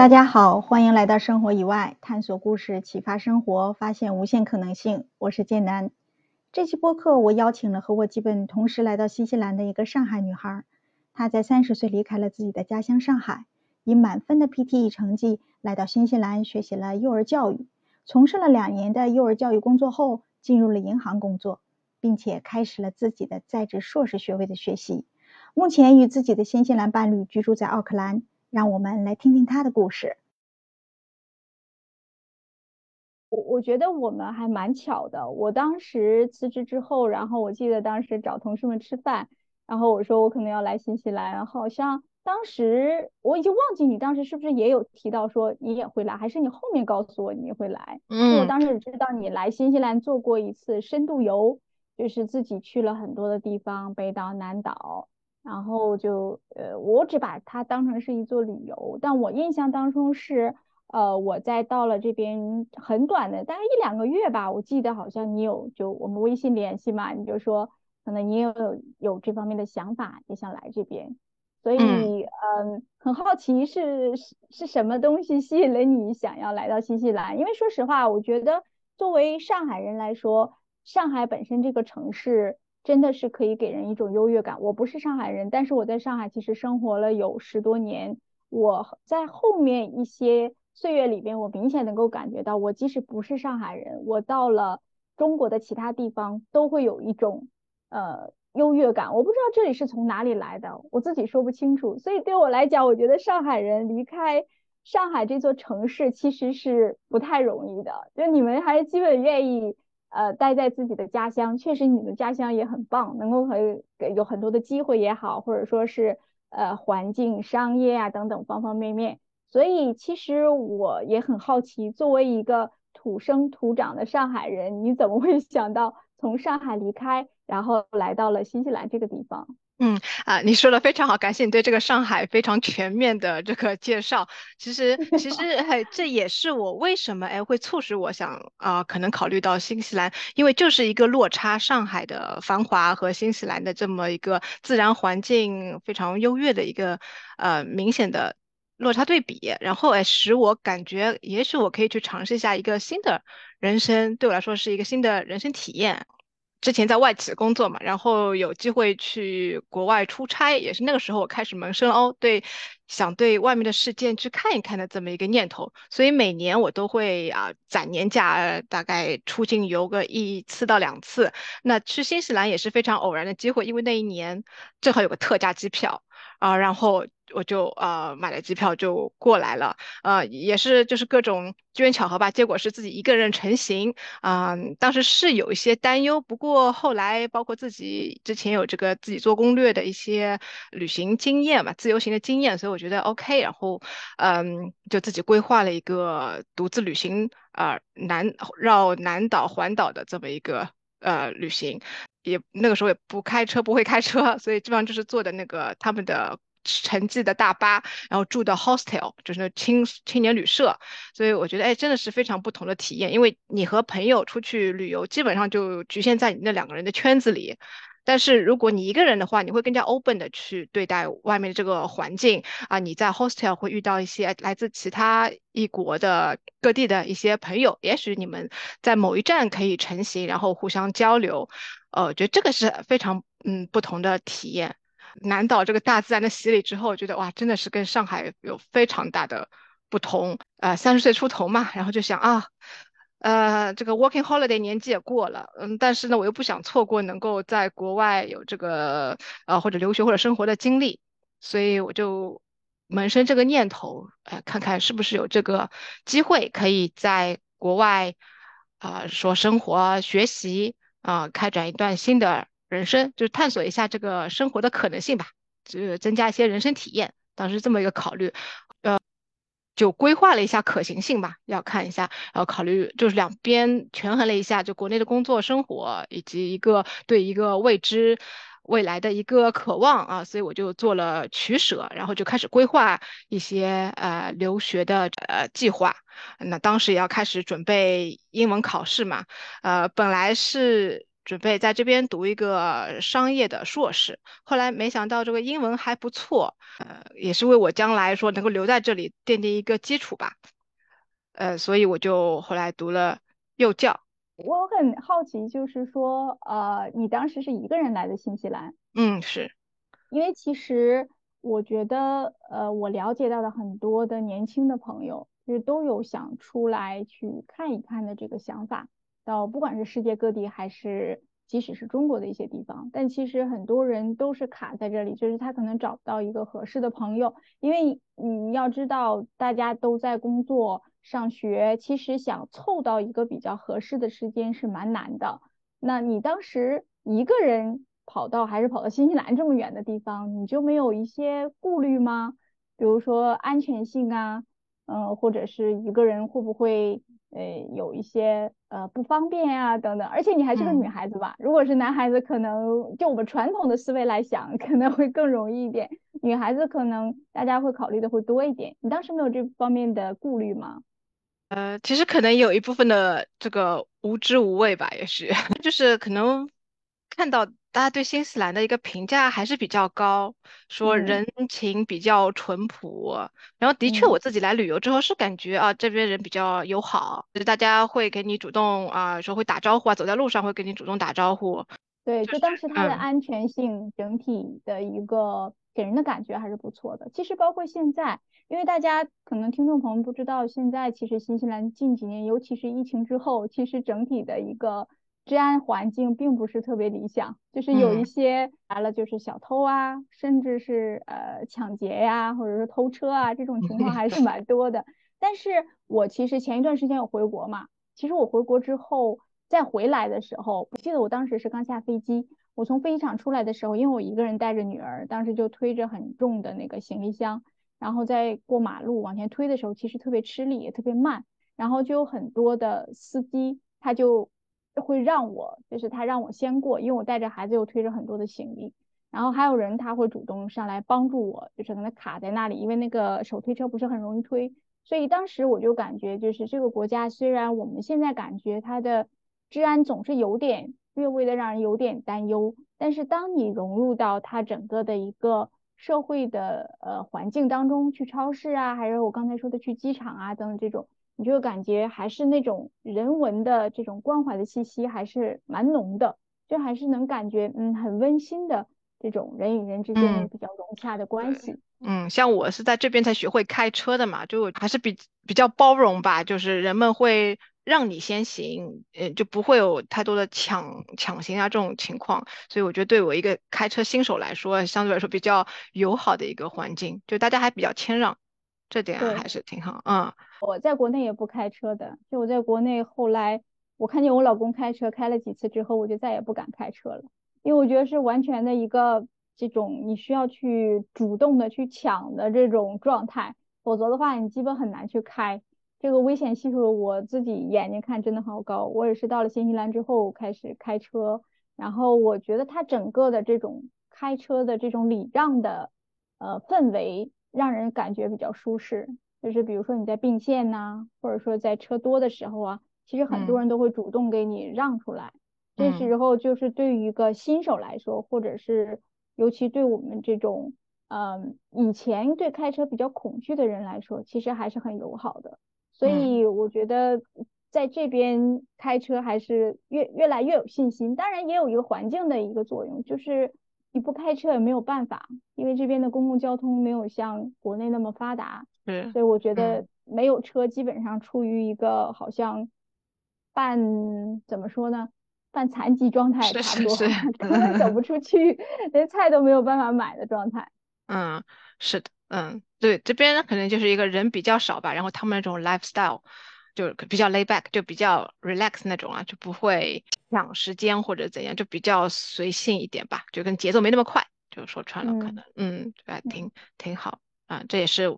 大家好，欢迎来到生活以外，探索故事，启发生活，发现无限可能性。我是剑南。这期播客我邀请了和我基本同时来到新西兰的一个上海女孩。她在三十岁离开了自己的家乡上海，以满分的 PTE 成绩来到新西兰学习了幼儿教育，从事了两年的幼儿教育工作后，进入了银行工作，并且开始了自己的在职硕士学位的学习。目前与自己的新西兰伴侣居住在奥克兰。让我们来听听他的故事。我我觉得我们还蛮巧的。我当时辞职之后，然后我记得当时找同事们吃饭，然后我说我可能要来新西兰，好像当时我已经忘记你当时是不是也有提到说你也会来，还是你后面告诉我你会来？嗯，我当时知道你来新西兰做过一次深度游，就是自己去了很多的地方，北岛、南岛。然后就呃，我只把它当成是一座旅游，但我印象当中是，呃，我在到了这边很短的，大概一两个月吧，我记得好像你有就我们微信联系嘛，你就说可能你有有这方面的想法，也想来这边，所以嗯，很好奇是是是什么东西吸引了你想要来到新西兰？因为说实话，我觉得作为上海人来说，上海本身这个城市。真的是可以给人一种优越感。我不是上海人，但是我在上海其实生活了有十多年。我在后面一些岁月里边，我明显能够感觉到，我即使不是上海人，我到了中国的其他地方都会有一种呃优越感。我不知道这里是从哪里来的，我自己说不清楚。所以对我来讲，我觉得上海人离开上海这座城市其实是不太容易的。就你们还基本愿意。呃，待在自己的家乡，确实你的家乡也很棒，能够和有很多的机会也好，或者说是呃环境、商业啊等等方方面面。所以其实我也很好奇，作为一个土生土长的上海人，你怎么会想到从上海离开，然后来到了新西兰这个地方？嗯啊，你说的非常好，感谢你对这个上海非常全面的这个介绍。其实，其实，哎，这也是我为什么哎会促使我想啊，可能考虑到新西兰，因为就是一个落差，上海的繁华和新西兰的这么一个自然环境非常优越的一个呃明显的落差对比，然后哎使我感觉，也许我可以去尝试一下一个新的人生，对我来说是一个新的人生体验。之前在外企工作嘛，然后有机会去国外出差，也是那个时候我开始萌生哦，对，想对外面的世界去看一看的这么一个念头。所以每年我都会啊攒年假，大概出境游个一次到两次。那去新西兰也是非常偶然的机会，因为那一年正好有个特价机票啊，然后。我就呃买了机票就过来了，呃也是就是各种机缘巧合吧，结果是自己一个人成行，啊当时是有一些担忧，不过后来包括自己之前有这个自己做攻略的一些旅行经验嘛，自由行的经验，所以我觉得 OK，然后嗯就自己规划了一个独自旅行啊南绕南岛环岛的这么一个呃旅行，也那个时候也不开车不会开车，所以基本上就是坐的那个他们的。城际的大巴，然后住的 hostel，就是青青年旅社，所以我觉得，哎，真的是非常不同的体验。因为你和朋友出去旅游，基本上就局限在你那两个人的圈子里。但是如果你一个人的话，你会更加 open 的去对待外面的这个环境啊。你在 hostel 会遇到一些来自其他一国的各地的一些朋友，也许你们在某一站可以成行，然后互相交流。呃，我觉得这个是非常嗯不同的体验。南岛这个大自然的洗礼之后，觉得哇，真的是跟上海有非常大的不同。呃，三十岁出头嘛，然后就想啊，呃，这个 working holiday 年纪也过了，嗯，但是呢，我又不想错过能够在国外有这个呃或者留学或者生活的经历，所以我就萌生这个念头，呃，看看是不是有这个机会可以在国外啊说生活、学习啊，开展一段新的。人生就是探索一下这个生活的可能性吧，就增加一些人生体验。当时这么一个考虑，呃，就规划了一下可行性吧，要看一下，然后考虑就是两边权衡了一下，就国内的工作生活以及一个对一个未知未来的一个渴望啊，所以我就做了取舍，然后就开始规划一些呃留学的呃计划。那当时也要开始准备英文考试嘛，呃，本来是。准备在这边读一个商业的硕士。后来没想到这个英文还不错，呃，也是为我将来说能够留在这里奠定一个基础吧。呃，所以我就后来读了幼教。我很好奇，就是说，呃，你当时是一个人来的新西兰？嗯，是。因为其实我觉得，呃，我了解到的很多的年轻的朋友，其实都有想出来去看一看的这个想法。到不管是世界各地，还是即使是中国的一些地方，但其实很多人都是卡在这里，就是他可能找不到一个合适的朋友。因为你要知道，大家都在工作、上学，其实想凑到一个比较合适的时间是蛮难的。那你当时一个人？跑到还是跑到新西兰这么远的地方，你就没有一些顾虑吗？比如说安全性啊，嗯，或者是一个人会不会呃有一些呃不方便呀等等。而且你还是个女孩子吧？如果是男孩子，可能就我们传统的思维来想，可能会更容易一点。女孩子可能大家会考虑的会多一点。你当时没有这方面的顾虑吗？呃，其实可能有一部分的这个无知无畏吧，也是，就是可能看到。大家对新西兰的一个评价还是比较高，说人情比较淳朴。然后的确，我自己来旅游之后是感觉啊，这边人比较友好，就是大家会给你主动啊，说会打招呼啊，走在路上会给你主动打招呼。对，就当时它的安全性整体的一个给人的感觉还是不错的。其实包括现在，因为大家可能听众朋友不知道，现在其实新西兰近几年，尤其是疫情之后，其实整体的一个。治安环境并不是特别理想，就是有一些来了就是小偷啊，甚至是呃抢劫呀，或者说偷车啊，这种情况还是 蛮多的。但是我其实前一段时间有回国嘛，其实我回国之后再回来的时候，我记得我当时是刚下飞机，我从飞机场出来的时候，因为我一个人带着女儿，当时就推着很重的那个行李箱，然后在过马路往前推的时候，其实特别吃力，也特别慢，然后就有很多的司机他就。会让我，就是他让我先过，因为我带着孩子又推着很多的行李，然后还有人他会主动上来帮助我，就是可能卡在那里，因为那个手推车不是很容易推，所以当时我就感觉，就是这个国家虽然我们现在感觉它的治安总是有点略微的让人有点担忧，但是当你融入到它整个的一个社会的呃环境当中，去超市啊，还是我刚才说的去机场啊等等这种。你就感觉还是那种人文的这种关怀的气息还是蛮浓的，就还是能感觉嗯很温馨的这种人与人之间比较融洽的关系。嗯，像我是在这边才学会开车的嘛，就还是比比较包容吧，就是人们会让你先行，嗯，就不会有太多的抢抢行啊这种情况。所以我觉得对我一个开车新手来说，相对来说比较友好的一个环境，就大家还比较谦让。这点还是挺好，嗯，我在国内也不开车的，就我在国内后来我看见我老公开车开了几次之后，我就再也不敢开车了，因为我觉得是完全的一个这种你需要去主动的去抢的这种状态，否则的话你基本很难去开，这个危险系数我自己眼睛看真的好高，我也是到了新西兰之后开始开车，然后我觉得它整个的这种开车的这种礼让的呃氛围。让人感觉比较舒适，就是比如说你在并线呐，或者说在车多的时候啊，其实很多人都会主动给你让出来。这时候就是对于一个新手来说，或者是尤其对我们这种嗯以前对开车比较恐惧的人来说，其实还是很友好的。所以我觉得在这边开车还是越越来越有信心。当然也有一个环境的一个作用，就是。你不开车也没有办法，因为这边的公共交通没有像国内那么发达，嗯，所以我觉得没有车基本上处于一个好像半怎么说呢，半残疾状态差不多，根本走不出去，连菜都没有办法买的状态。嗯，是的，嗯，对，这边可能就是一个人比较少吧，然后他们那种 lifestyle。就比较 lay back，就比较 relax 那种啊，就不会抢时间或者怎样，就比较随性一点吧，就跟节奏没那么快。就说穿了，可能嗯，对挺挺好啊，这也是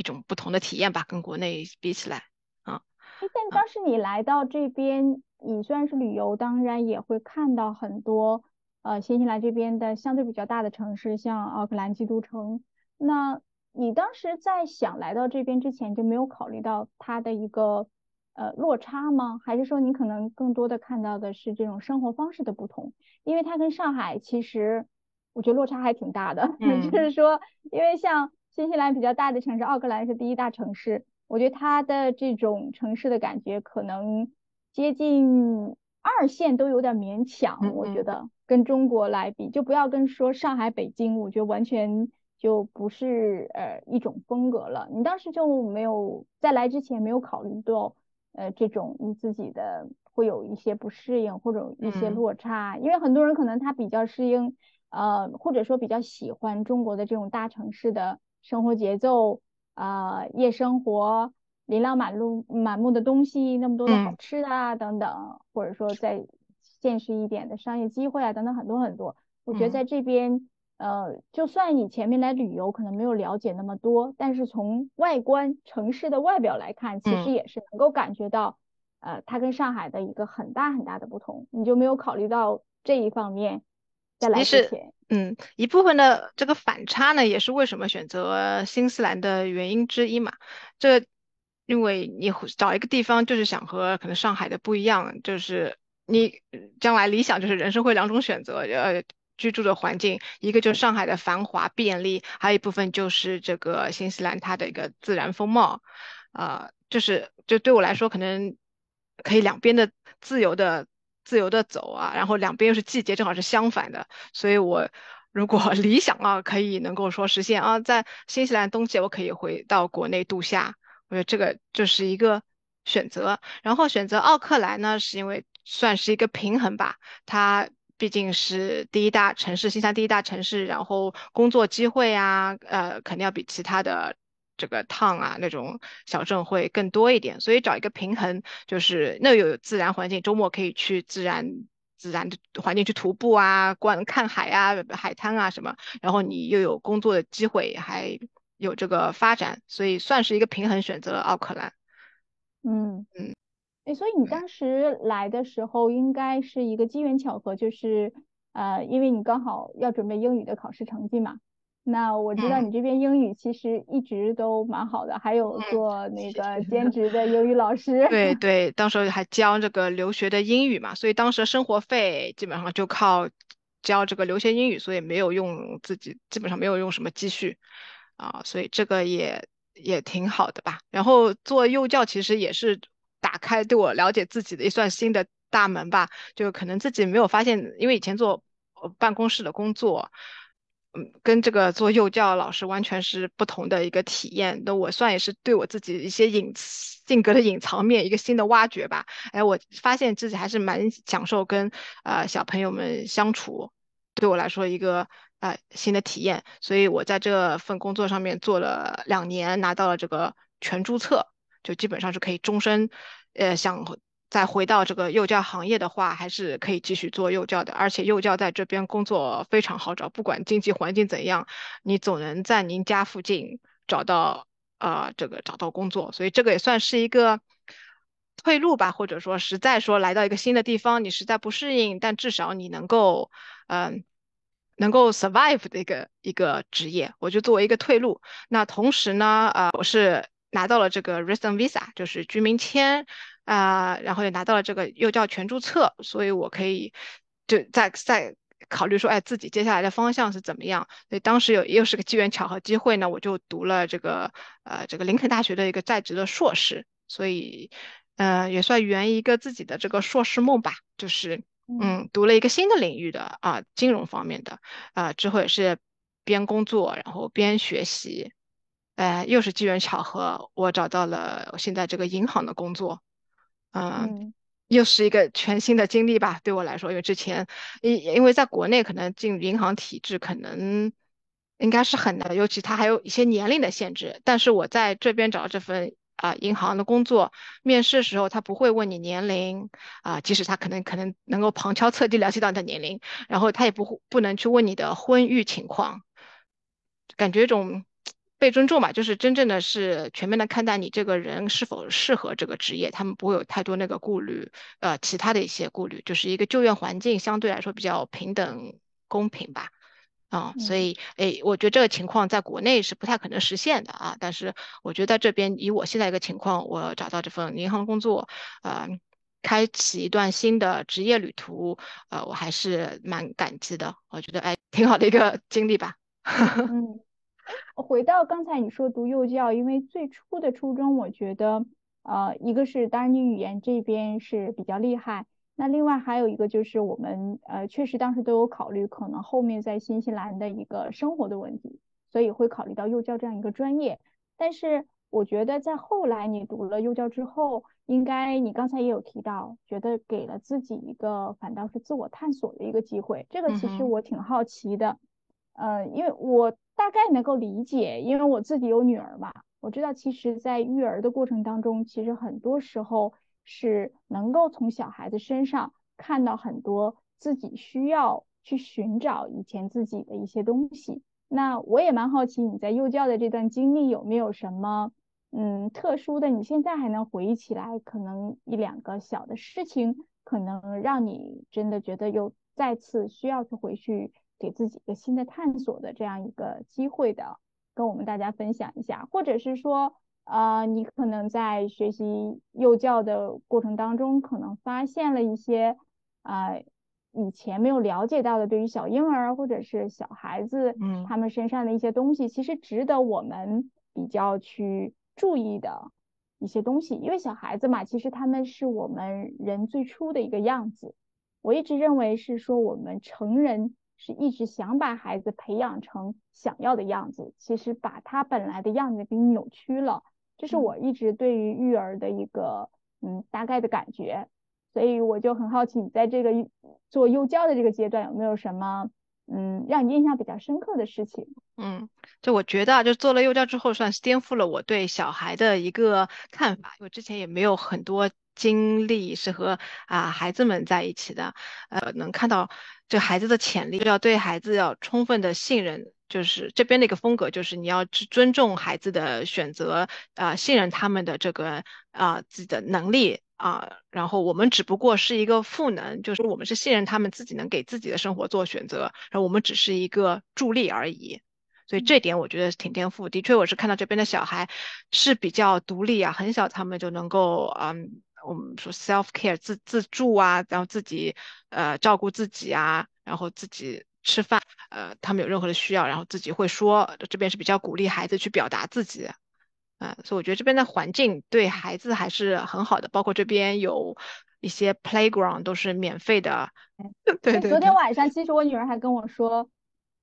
一种不同的体验吧，跟国内比起来啊。但当时你来到这边，你虽然是旅游，当然也会看到很多呃新西兰这边的相对比较大的城市，像奥克兰、基督城，那。你当时在想来到这边之前就没有考虑到它的一个呃落差吗？还是说你可能更多的看到的是这种生活方式的不同？因为它跟上海其实我觉得落差还挺大的，就是说，因为像新西兰比较大的城市奥克兰是第一大城市，我觉得它的这种城市的感觉可能接近二线都有点勉强，我觉得跟中国来比，就不要跟说上海、北京，我觉得完全。就不是呃一种风格了。你当时就没有在来之前没有考虑到呃这种你自己的会有一些不适应或者一些落差，因为很多人可能他比较适应呃或者说比较喜欢中国的这种大城市的生活节奏啊夜生活琳琅满目满目的东西那么多的好吃的啊等等，或者说在现实一点的商业机会啊等等很多很多，我觉得在这边。呃，就算你前面来旅游可能没有了解那么多，但是从外观城市的外表来看，其实也是能够感觉到，呃，它跟上海的一个很大很大的不同。你就没有考虑到这一方面，在来之前，嗯，一部分的这个反差呢，也是为什么选择新西兰的原因之一嘛。这因为你找一个地方就是想和可能上海的不一样，就是你将来理想就是人生会两种选择，呃。居住的环境，一个就是上海的繁华便利，还有一部分就是这个新西兰它的一个自然风貌，啊，就是就对我来说，可能可以两边的自由的自由的走啊，然后两边又是季节正好是相反的，所以我如果 理想啊，可以能够说实现啊，在新西兰冬季我可以回到国内度夏，我觉得这个就是一个选择。然后选择奥克兰呢，是因为算是一个平衡吧，它。毕竟是第一大城市，新西兰第一大城市，然后工作机会啊，呃，肯定要比其他的这个 town 啊那种小镇会更多一点。所以找一个平衡，就是那有自然环境，周末可以去自然自然的环境去徒步啊，观看海啊，海滩啊什么。然后你又有工作的机会，还有这个发展，所以算是一个平衡选择。奥克兰，嗯嗯。哎，所以你当时来的时候应该是一个机缘巧合，就是呃，因为你刚好要准备英语的考试成绩嘛。那我知道你这边英语其实一直都蛮好的，还有做那个 兼职的英语老师。对对，当时还教这个留学的英语嘛，所以当时生活费基本上就靠教这个留学英语，所以没有用自己，基本上没有用什么积蓄啊，所以这个也也挺好的吧。然后做幼教其实也是。打开对我了解自己的一扇新的大门吧，就可能自己没有发现，因为以前做办公室的工作，嗯，跟这个做幼教老师完全是不同的一个体验。那我算也是对我自己一些隐性格的隐藏面一个新的挖掘吧。哎，我发现自己还是蛮享受跟呃小朋友们相处，对我来说一个呃新的体验。所以我在这份工作上面做了两年，拿到了这个全注册。就基本上是可以终身，呃，想再回到这个幼教行业的话，还是可以继续做幼教的。而且幼教在这边工作非常好找，不管经济环境怎样，你总能在您家附近找到呃这个找到工作。所以这个也算是一个退路吧，或者说实在说来到一个新的地方，你实在不适应，但至少你能够嗯能够 survive 的一个一个职业，我就作为一个退路。那同时呢，呃，我是。拿到了这个 resident visa，就是居民签啊，然后也拿到了这个幼教全注册，所以我可以就在在考虑说，哎，自己接下来的方向是怎么样。所以当时有又是个机缘巧合机会呢，我就读了这个呃这个林肯大学的一个在职的硕士，所以呃也算圆一个自己的这个硕士梦吧，就是嗯读了一个新的领域的啊金融方面的啊之后也是边工作然后边学习。哎，又是机缘巧合，我找到了现在这个银行的工作，嗯，又是一个全新的经历吧，对我来说，因为之前因因为在国内可能进银行体制可能应该是很难，尤其他还有一些年龄的限制。但是我在这边找这份啊银行的工作，面试的时候他不会问你年龄啊，即使他可能可能能够旁敲侧击了解到你的年龄，然后他也不不能去问你的婚育情况，感觉这种。被尊重嘛，就是真正的是全面的看待你这个人是否适合这个职业，他们不会有太多那个顾虑，呃，其他的一些顾虑，就是一个就业环境相对来说比较平等公平吧。啊，所以诶，我觉得这个情况在国内是不太可能实现的啊。但是我觉得在这边，以我现在一个情况，我找到这份银行工作，呃，开启一段新的职业旅途，呃，我还是蛮感激的。我觉得哎，挺好的一个经历吧。嗯，回到刚才你说读幼教，因为最初的初衷，我觉得呃，一个是当然你语言这边是比较厉害。那另外还有一个就是我们呃确实当时都有考虑可能后面在新西兰的一个生活的问题，所以会考虑到幼教这样一个专业。但是我觉得在后来你读了幼教之后，应该你刚才也有提到，觉得给了自己一个反倒是自我探索的一个机会。这个其实我挺好奇的，呃，因为我大概能够理解，因为我自己有女儿嘛，我知道其实在育儿的过程当中，其实很多时候。是能够从小孩子身上看到很多自己需要去寻找以前自己的一些东西。那我也蛮好奇你在幼教的这段经历有没有什么嗯特殊的？你现在还能回忆起来，可能一两个小的事情，可能让你真的觉得又再次需要去回去给自己一个新的探索的这样一个机会的，跟我们大家分享一下，或者是说。呃，你可能在学习幼教的过程当中，可能发现了一些啊以前没有了解到的，对于小婴儿或者是小孩子，嗯，他们身上的一些东西，其实值得我们比较去注意的一些东西。因为小孩子嘛，其实他们是我们人最初的一个样子。我一直认为是说，我们成人是一直想把孩子培养成想要的样子，其实把他本来的样子给扭曲了。这是我一直对于育儿的一个嗯大概的感觉，所以我就很好奇，你在这个做幼教的这个阶段有没有什么嗯让你印象比较深刻的事情？嗯，就我觉得啊，就做了幼教之后，算是颠覆了我对小孩的一个看法，因为之前也没有很多经历是和啊孩子们在一起的，呃，能看到这孩子的潜力，要对孩子要充分的信任。就是这边的一个风格，就是你要去尊重孩子的选择，啊，信任他们的这个啊自己的能力啊，然后我们只不过是一个赋能，就是我们是信任他们自己能给自己的生活做选择，然后我们只是一个助力而已。所以这点我觉得挺颠覆。的确，我是看到这边的小孩是比较独立啊，很小他们就能够嗯，我们说 self care 自自助啊，然后自己呃照顾自己啊，然后自己。吃饭，呃，他们有任何的需要，然后自己会说，这边是比较鼓励孩子去表达自己，嗯，所以我觉得这边的环境对孩子还是很好的，包括这边有一些 playground 都是免费的。对对。昨天晚上，其实我女儿还跟我说，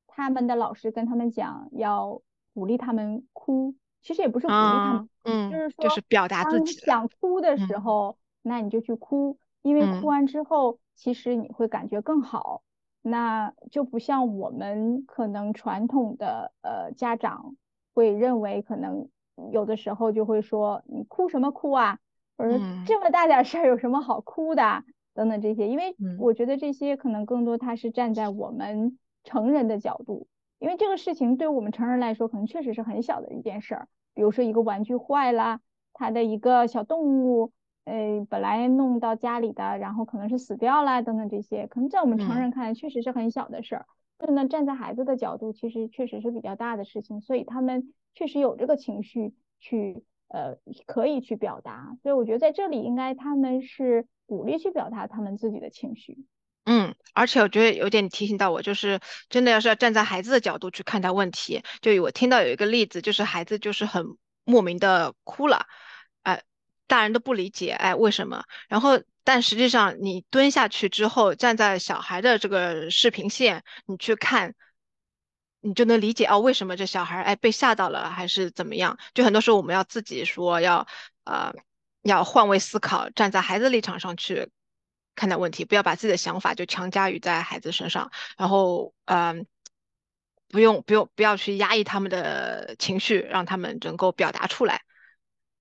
他们的老师跟他们讲要鼓励他们哭，其实也不是鼓励他们，嗯，就是说，就是表达自己。想哭的时候，那你就去哭，因为哭完之后，其实你会感觉更好。那就不像我们可能传统的呃家长会认为，可能有的时候就会说你哭什么哭啊，或者这么大点事儿有什么好哭的等等这些。因为我觉得这些可能更多他是站在我们成人的角度，因为这个事情对我们成人来说可能确实是很小的一件事儿，比如说一个玩具坏了，他的一个小动物。呃，本来弄到家里的，然后可能是死掉了等等这些，可能在我们成人看来确实是很小的事儿，但呢，站在孩子的角度，其实确实是比较大的事情，所以他们确实有这个情绪去呃可以去表达，所以我觉得在这里应该他们是鼓励去表达他们自己的情绪。嗯，而且我觉得有点提醒到我，就是真的要是要站在孩子的角度去看待问题，就我听到有一个例子，就是孩子就是很莫名的哭了。哎大人都不理解，哎，为什么？然后，但实际上你蹲下去之后，站在小孩的这个视频线，你去看，你就能理解哦，为什么这小孩哎被吓到了，还是怎么样？就很多时候我们要自己说，要呃要换位思考，站在孩子立场上去看待问题，不要把自己的想法就强加于在孩子身上，然后嗯，不用不用不要去压抑他们的情绪，让他们能够表达出来。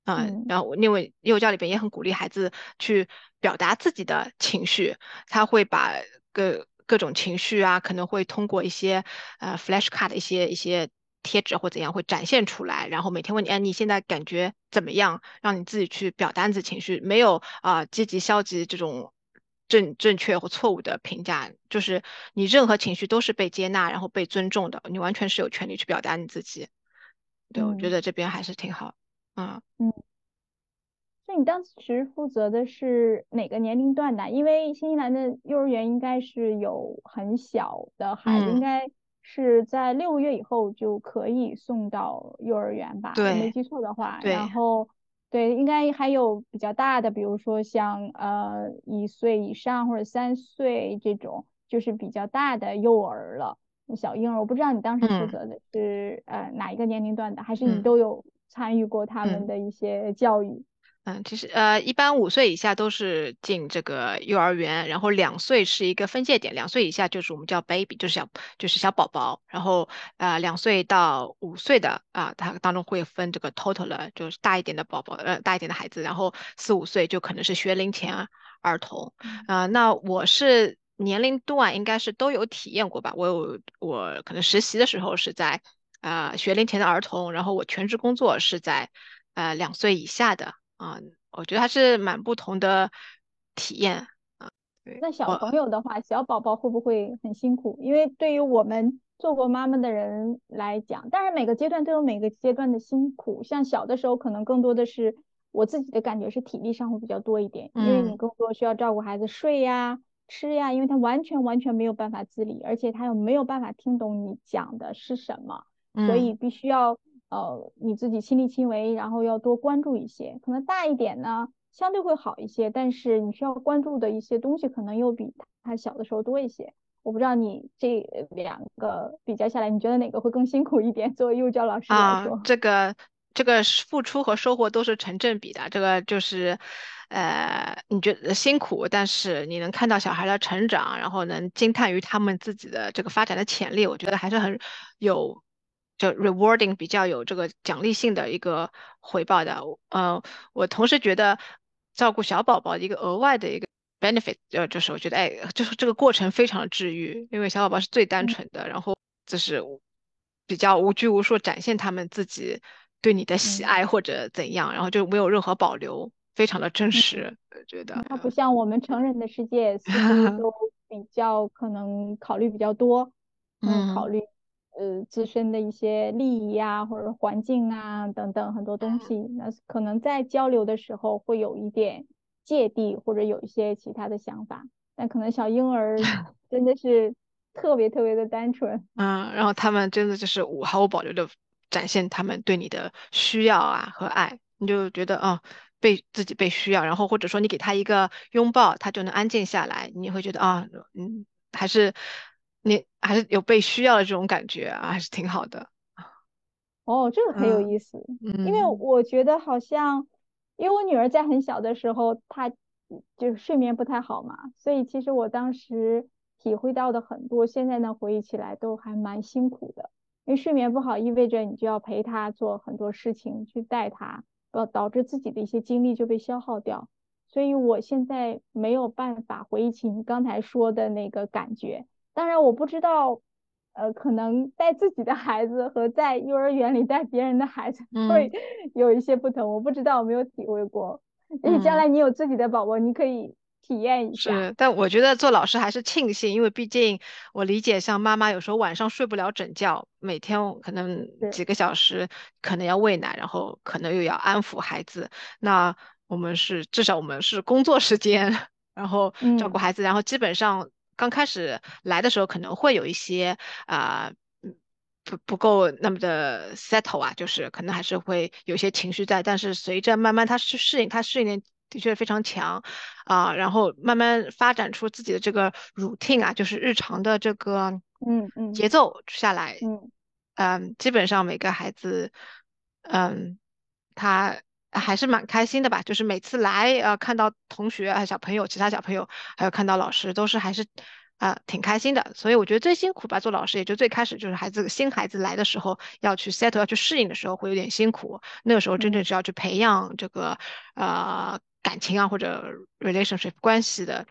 嗯，然后因为幼教里边也很鼓励孩子去表达自己的情绪，他会把各各种情绪啊，可能会通过一些呃 flash card 一些一些贴纸或怎样会展现出来，然后每天问你，哎，你现在感觉怎么样？让你自己去表达自己情绪，没有啊积极消极这种正正确或错误的评价，就是你任何情绪都是被接纳，然后被尊重的，你完全是有权利去表达你自己。对，我觉得这边还是挺好。嗯嗯。所以你当时负责的是哪个年龄段的？因为新西兰的幼儿园应该是有很小的孩子，应该是在六个月以后就可以送到幼儿园吧？对，没记错的话。然后。对，应该还有比较大的，比如说像呃一岁以上或者三岁这种，就是比较大的幼儿了，小婴儿。我不知道你当时负责的是呃哪一个年龄段的，还是你都有参与过他们的一些教育？嗯，其实呃，一般五岁以下都是进这个幼儿园，然后两岁是一个分界点，两岁以下就是我们叫 baby，就是小就是小宝宝，然后呃两岁到五岁的啊，它当中会分这个 total 的，就是大一点的宝宝，呃大一点的孩子，然后四五岁就可能是学龄前儿童，啊，那我是年龄段应该是都有体验过吧，我有我可能实习的时候是在啊学龄前的儿童，然后我全职工作是在呃两岁以下的。啊，我觉得还是蛮不同的体验啊。那小朋友的话，小宝宝会不会很辛苦？因为对于我们做过妈妈的人来讲，当然每个阶段都有每个阶段的辛苦。像小的时候，可能更多的是我自己的感觉是体力上会比较多一点，因为你更多需要照顾孩子睡呀、吃呀，因为他完全完全没有办法自理，而且他又没有办法听懂你讲的是什么，所以必须要。呃，你自己亲力亲为，然后要多关注一些。可能大一点呢，相对会好一些，但是你需要关注的一些东西，可能又比他小的时候多一些。我不知道你这两个比较下来，你觉得哪个会更辛苦一点？作为幼教老师来说，这个这个付出和收获都是成正比的。这个就是，呃，你觉得辛苦，但是你能看到小孩的成长，然后能惊叹于他们自己的这个发展的潜力，我觉得还是很有。就 rewarding 比较有这个奖励性的一个回报的，呃，我同时觉得照顾小宝宝一个额外的一个 benefit，呃，就是我觉得，哎，就是这个过程非常的治愈，因为小宝宝是最单纯的，然后就是比较无拘无束展现他们自己对你的喜爱或者怎样，然后就没有任何保留，非常的真实，我觉得。它不像我们成人的世界，似乎都比较可能考虑比较多，嗯，考虑。呃，自身的一些利益啊，或者环境啊等等很多东西，那可能在交流的时候会有一点芥蒂，或者有一些其他的想法。但可能小婴儿 真的是特别特别的单纯，嗯，然后他们真的就是毫无保留的展现他们对你的需要啊和爱，你就觉得啊被自己被需要，然后或者说你给他一个拥抱，他就能安静下来，你会觉得啊，嗯，还是。你还是有被需要的这种感觉啊，还是挺好的。哦，这个很有意思。嗯，因为我觉得好像，因为我女儿在很小的时候，她就是睡眠不太好嘛，所以其实我当时体会到的很多，现在呢回忆起来都还蛮辛苦的。因为睡眠不好意味着你就要陪她做很多事情，去带她，呃导致自己的一些精力就被消耗掉。所以我现在没有办法回忆起你刚才说的那个感觉。当然，我不知道，呃，可能带自己的孩子和在幼儿园里带别人的孩子会 有一些不同。我不知道，我没有体会过。因为将来你有自己的宝宝，你可以体验一下。是，但我觉得做老师还是庆幸，因为毕竟我理解，像妈妈有时候晚上睡不了整觉，每天可能几个小时，可能要喂奶，然后可能又要安抚孩子。那我们是至少我们是工作时间，然后照顾孩子，然后基本上。刚开始来的时候可能会有一些啊，不不够那么的 settle 啊，就是可能还是会有些情绪在，但是随着慢慢他去适应，他适应力的确非常强啊，然后慢慢发展出自己的这个 routine 啊，就是日常的这个嗯嗯节奏下来，嗯嗯，基本上每个孩子嗯他。还是蛮开心的吧，就是每次来，呃，看到同学啊、小朋友、其他小朋友，还有看到老师，都是还是，啊，挺开心的。所以我觉得最辛苦吧，做老师也就最开始就是孩子新孩子来的时候要去 settle 要去适应的时候会有点辛苦，那个时候真正是要去培养这个呃感情啊或者 relationship 关系的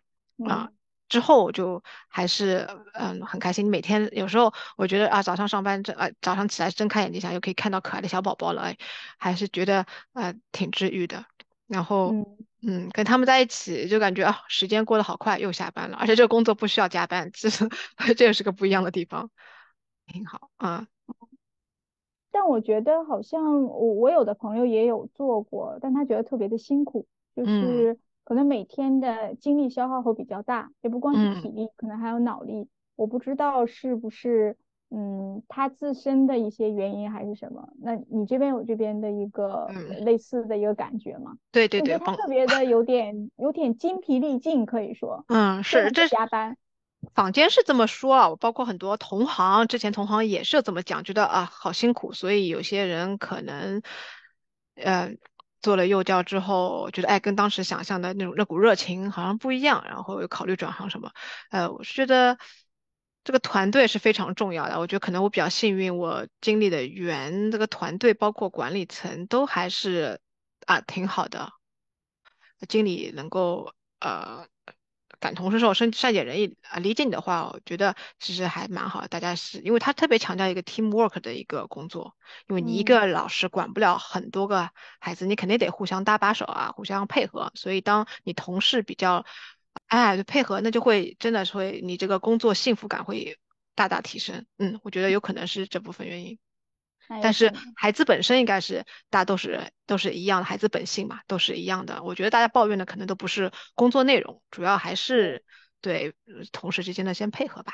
啊。之后就还是嗯很开心。每天有时候我觉得啊早上上班睁啊早上起来睁开眼睛想又可以看到可爱的小宝宝了，还是觉得呃挺治愈的。然后嗯，跟他们在一起就感觉啊，时间过得好快，又下班了，而且这个工作不需要加班，其实 这也是个不一样的地方，挺好啊。但我觉得好像我我有的朋友也有做过，但他觉得特别的辛苦，就是可能每天的精力消耗会比较大，也不光是体力，可能还有脑力。我不知道是不是嗯他自身的一些原因还是什么。那你这边有这边的一个类似的一个感觉吗？对对对，他特别的有点有点精疲力尽，可以说。嗯，是这加班。坊间是这么说啊，我包括很多同行，之前同行也是这么讲，觉得啊好辛苦，所以有些人可能，呃，做了幼教之后，觉得哎跟当时想象的那种那股热情好像不一样，然后又考虑转行什么，呃，我是觉得这个团队是非常重要的。我觉得可能我比较幸运，我经历的员这个团队包括管理层都还是啊挺好的，经理能够呃。感同身受、善善解人意啊，理解你的话，我觉得其实还蛮好。大家是因为他特别强调一个 team work 的一个工作，因为你一个老师管不了很多个孩子，你肯定得互相搭把手啊，互相配合。所以当你同事比较哎配合，那就会真的是会你这个工作幸福感会大大提升。嗯，我觉得有可能是这部分原因。但是孩子本身应该是大家都是都是一样的，孩子本性嘛都是一样的。我觉得大家抱怨的可能都不是工作内容，主要还是对同事之间的先配合吧。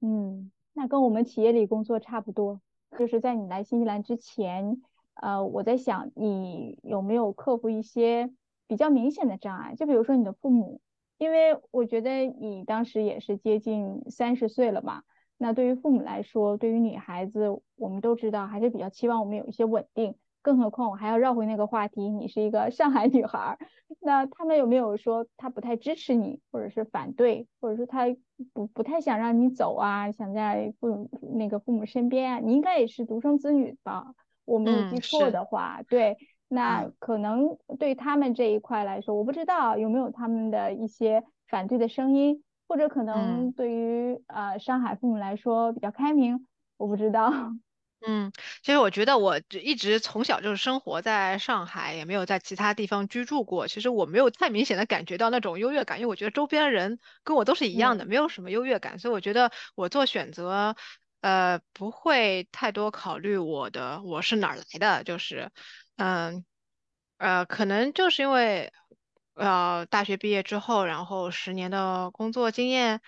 嗯，那跟我们企业里工作差不多。就是在你来新西兰之前，呃，我在想你有没有克服一些比较明显的障碍？就比如说你的父母，因为我觉得你当时也是接近三十岁了嘛。那对于父母来说，对于女孩子，我们都知道还是比较期望我们有一些稳定。更何况我还要绕回那个话题，你是一个上海女孩，那他们有没有说他不太支持你，或者是反对，或者说他不不太想让你走啊，想在父母那个父母身边啊？你应该也是独生子女吧？我没有记错的话，对，那可能对他们这一块来说，我不知道有没有他们的一些反对的声音。或者可能对于呃上海父母来说比较开明，我不知道。嗯，其实我觉得我一直从小就是生活在上海，也没有在其他地方居住过。其实我没有太明显的感觉到那种优越感，因为我觉得周边人跟我都是一样的，没有什么优越感。所以我觉得我做选择，呃，不会太多考虑我的我是哪儿来的，就是嗯呃，可能就是因为。呃，大学毕业之后，然后十年的工作经验，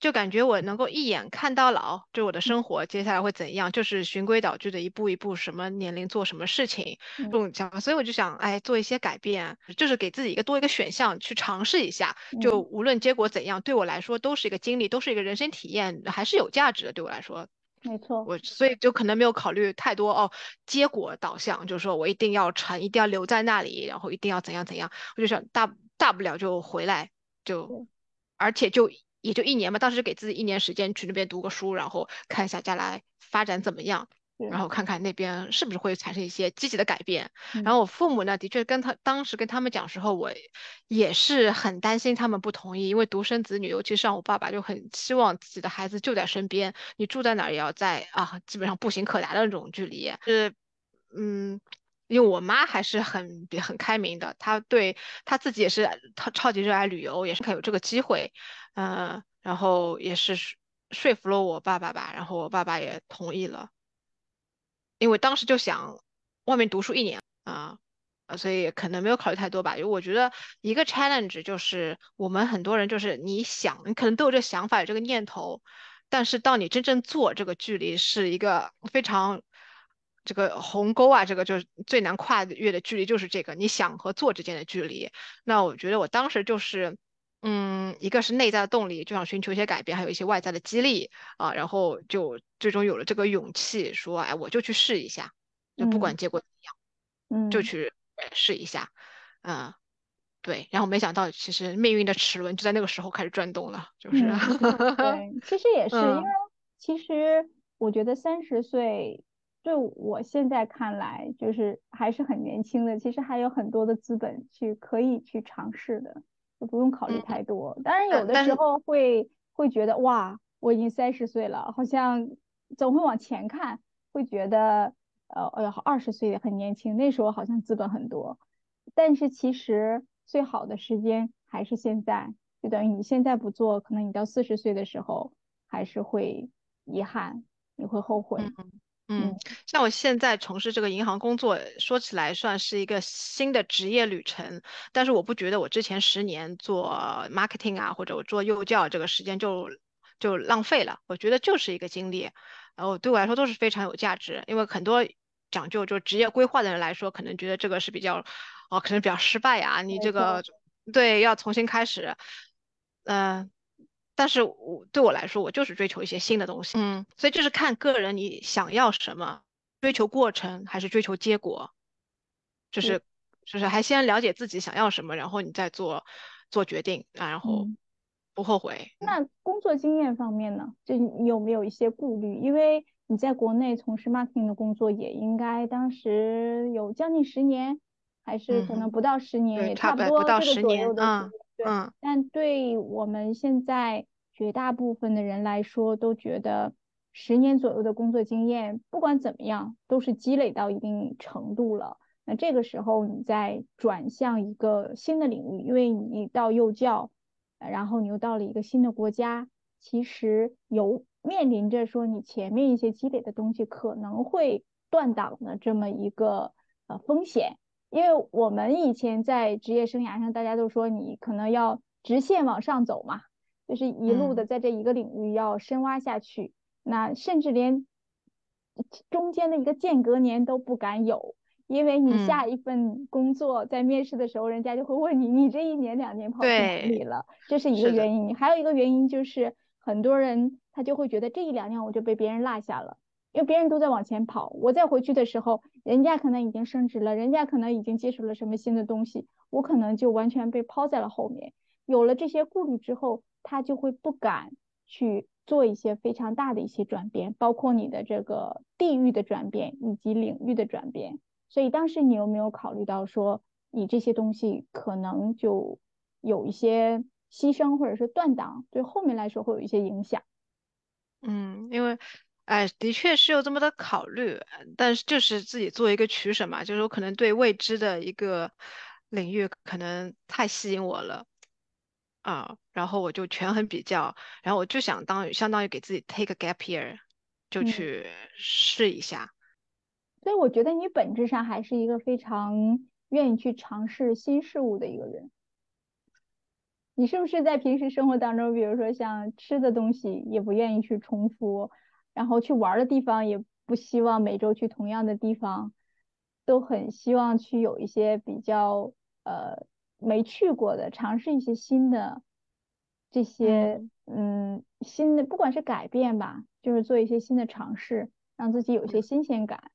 就感觉我能够一眼看到老，就我的生活接下来会怎样，就是循规蹈矩的一步一步，什么年龄做什么事情，这种想法，所以我就想，哎，做一些改变，就是给自己一个多一个选项去尝试一下，就无论结果怎样，对我来说都是一个经历，都是一个人生体验，还是有价值的，对我来说。没错，我所以就可能没有考虑太多哦，结果导向就是说我一定要成，一定要留在那里，然后一定要怎样怎样，我就想大大不了就回来，就而且就也就一年嘛，当时给自己一年时间去那边读个书，然后看一下将来发展怎么样。然后看看那边是不是会产生一些积极的改变。然后我父母呢，的确跟他当时跟他们讲时候，我也是很担心他们不同意，因为独生子女，尤其像我爸爸就很希望自己的孩子就在身边，你住在哪儿也要在啊，基本上步行可达的那种距离。是，嗯，因为我妈还是很很开明的，她对她自己也是她超级热爱旅游，也是看有这个机会，嗯，然后也是说服了我爸爸吧，然后我爸爸也同意了。因为当时就想外面读书一年啊，所以可能没有考虑太多吧。因为我觉得一个 challenge 就是我们很多人就是你想，你可能都有这想法、有这个念头，但是到你真正做，这个距离是一个非常这个鸿沟啊，这个就是最难跨越的距离，就是这个你想和做之间的距离。那我觉得我当时就是。嗯，一个是内在的动力，就想寻求一些改变，还有一些外在的激励啊，然后就最终有了这个勇气，说，哎，我就去试一下，就不管结果怎样，嗯，就去试一下，嗯，对，然后没想到，其实命运的齿轮就在那个时候开始转动了，就是，对，其实也是，因为其实我觉得三十岁，对我现在看来，就是还是很年轻的，其实还有很多的资本去可以去尝试的。就不用考虑太多，当然有的时候会会觉得哇，我已经三十岁了，好像总会往前看，会觉得呃，哎呀，二十岁很年轻，那时候好像资本很多。但是其实最好的时间还是现在，就等于你现在不做，可能你到四十岁的时候还是会遗憾，你会后悔。嗯，像我现在从事这个银行工作，说起来算是一个新的职业旅程，但是我不觉得我之前十年做 marketing 啊，或者我做幼教这个时间就就浪费了，我觉得就是一个经历，然后对我来说都是非常有价值，因为很多讲究就职业规划的人来说，可能觉得这个是比较哦，可能比较失败呀，你这个。对要重新开始，嗯。但是我对我来说，我就是追求一些新的东西，嗯，所以就是看个人你想要什么，追求过程还是追求结果，就是就是还先了解自己想要什么，然后你再做做决定啊，然后不后悔。那工作经验方面呢？就你有没有一些顾虑？因为你在国内从事 marketing 的工作，也应该当时有将近十年，还是可能不到十年，也差不多这个左右的对，但对我们现在绝大部分的人来说，都觉得十年左右的工作经验，不管怎么样，都是积累到一定程度了。那这个时候，你再转向一个新的领域，因为你到幼教，然后你又到了一个新的国家，其实有面临着说你前面一些积累的东西可能会断档的这么一个呃风险。因为我们以前在职业生涯上，大家都说你可能要直线往上走嘛，就是一路的在这一个领域要深挖下去，那甚至连中间的一个间隔年都不敢有，因为你下一份工作在面试的时候，人家就会问你，你这一年两年跑去哪里了？这是一个原因。还有一个原因就是很多人他就会觉得这一两年我就被别人落下了。因为别人都在往前跑，我再回去的时候，人家可能已经升职了，人家可能已经接触了什么新的东西，我可能就完全被抛在了后面。有了这些顾虑之后，他就会不敢去做一些非常大的一些转变，包括你的这个地域的转变以及领域的转变。所以当时你有没有考虑到说，你这些东西可能就有一些牺牲或者是断档，对后面来说会有一些影响？嗯，因为。哎，的确是有这么的考虑，但是就是自己做一个取舍嘛，就是我可能对未知的一个领域可能太吸引我了啊，然后我就权衡比较，然后我就想当相当于给自己 take a gap year，就去试一下。所以我觉得你本质上还是一个非常愿意去尝试新事物的一个人。你是不是在平时生活当中，比如说像吃的东西，也不愿意去重复？然后去玩的地方也不希望每周去同样的地方，都很希望去有一些比较呃没去过的，尝试一些新的这些嗯新的，不管是改变吧，就是做一些新的尝试，让自己有一些新鲜感。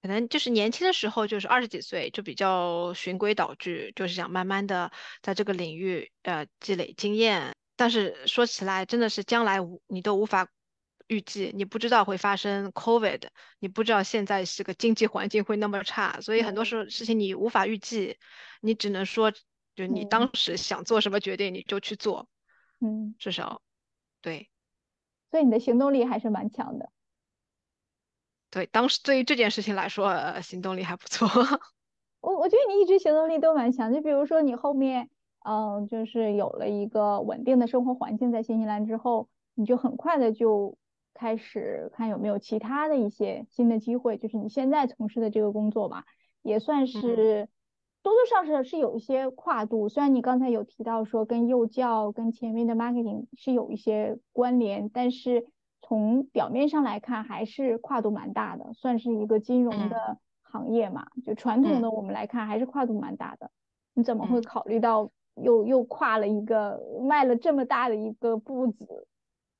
可能就是年轻的时候，就是二十几岁就比较循规蹈矩，就是想慢慢的在这个领域呃积累经验。但是说起来，真的是将来无你都无法。预计你不知道会发生 COVID，你不知道现在是个经济环境会那么差，所以很多时候事情你无法预计，你只能说就你当时想做什么决定你就去做，嗯，至少对，所以你的行动力还是蛮强的。对，当时对于这件事情来说，行动力还不错。我我觉得你一直行动力都蛮强，就比如说你后面，嗯，就是有了一个稳定的生活环境在新西兰之后，你就很快的就。开始看有没有其他的一些新的机会，就是你现在从事的这个工作吧，也算是多多少少是有一些跨度。虽然你刚才有提到说跟幼教、跟前面的 marketing 是有一些关联，但是从表面上来看还是跨度蛮大的，算是一个金融的行业嘛。就传统的我们来看还是跨度蛮大的。你怎么会考虑到又又跨了一个迈了这么大的一个步子？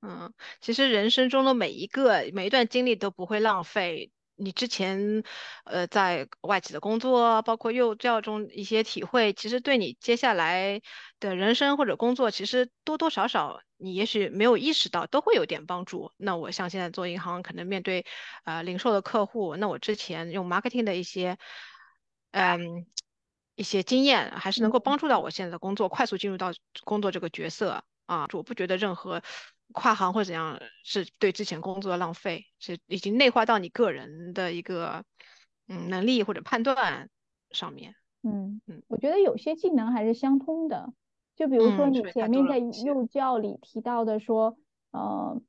嗯，其实人生中的每一个每一段经历都不会浪费。你之前，呃，在外企的工作，包括幼教中一些体会，其实对你接下来的人生或者工作，其实多多少少你也许没有意识到，都会有点帮助。那我像现在做银行，可能面对呃零售的客户，那我之前用 marketing 的一些，嗯，一些经验，还是能够帮助到我现在的工作，快速进入到工作这个角色啊。我不觉得任何。跨行或怎样是对之前工作的浪费，是已经内化到你个人的一个嗯能力或者判断上面。嗯嗯，我觉得有些技能还是相通的，就比如说你前面在幼教里提到的说，呃，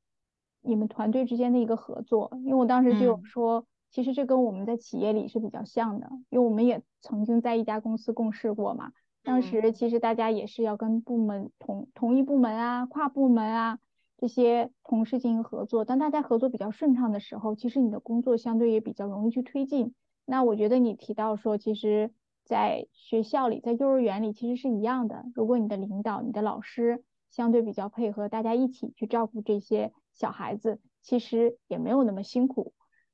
你们团队之间的一个合作，因为我当时就有说，其实这跟我们在企业里是比较像的，因为我们也曾经在一家公司共事过嘛，当时其实大家也是要跟部门同同一部门啊、跨部门啊这些同事进行合作，当大家合作比较顺畅的时候，其实你的工作相对也比较容易去推进。那我觉得你提到说，其实。在学校里，在幼儿园里其实是一样的。如果你的领导、你的老师相对比较配合，大家一起去照顾这些小孩子，其实也没有那么辛苦。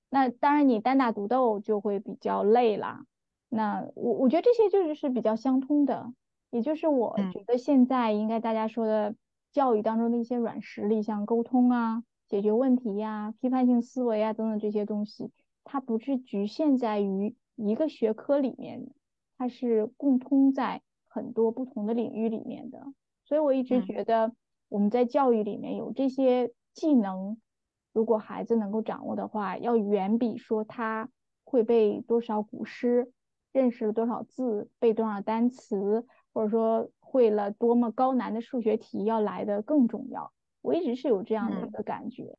那当然，你单打独斗就会比较累啦。那我我觉得这些就是是比较相通的，也就是我觉得现在应该大家说的教育当中的一些软实力，像沟通啊、解决问题呀、批判性思维啊等等这些东西，它不是局限在于一个学科里面的。它是共通在很多不同的领域里面的，所以我一直觉得我们在教育里面有这些技能，如果孩子能够掌握的话，要远比说他会背多少古诗、认识了多少字、背多少单词，或者说会了多么高难的数学题要来的更重要。我一直是有这样的一个感觉，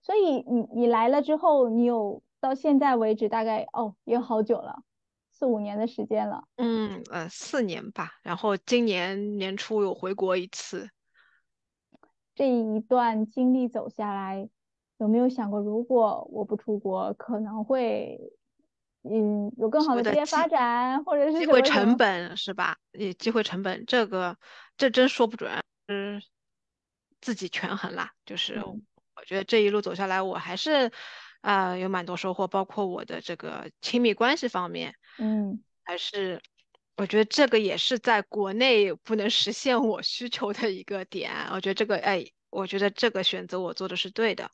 所以你你来了之后，你有到现在为止大概哦也好久了。四五年的时间了，嗯呃四年吧，然后今年年初有回国一次。这一段经历走下来，有没有想过，如果我不出国，可能会嗯有更好的职业发展，或者是机会成本是吧？也机会成本这个这真说不准，嗯，自己权衡啦。就是我觉得这一路走下来，我还是。啊，有蛮多收获，包括我的这个亲密关系方面，嗯，还是我觉得这个也是在国内不能实现我需求的一个点。我觉得这个，哎，我觉得这个选择我做的是对的。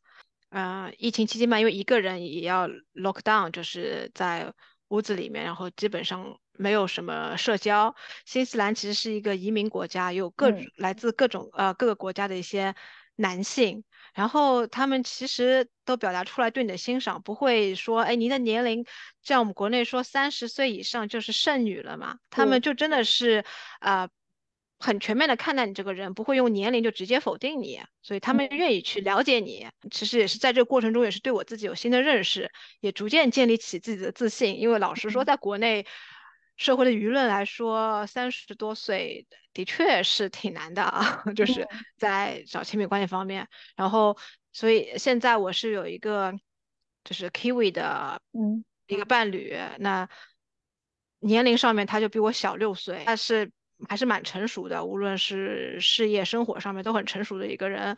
嗯，疫情期间嘛，因为一个人也要 lock down，就是在屋子里面，然后基本上没有什么社交。新西兰其实是一个移民国家，有各来自各种呃各个国家的一些男性。然后他们其实都表达出来对你的欣赏，不会说，哎，您的年龄像我们国内说三十岁以上就是剩女了嘛？他们就真的是，呃，很全面的看待你这个人，不会用年龄就直接否定你，所以他们愿意去了解你。其实也是在这个过程中，也是对我自己有新的认识，也逐渐建立起自己的自信。因为老实说，在国内。社会的舆论来说，三十多岁的确是挺难的啊，就是在找亲密关系方面。然后，所以现在我是有一个就是 Kiwi 的嗯一个伴侣，那年龄上面他就比我小六岁，但是还是蛮成熟的，无论是事业、生活上面都很成熟的一个人，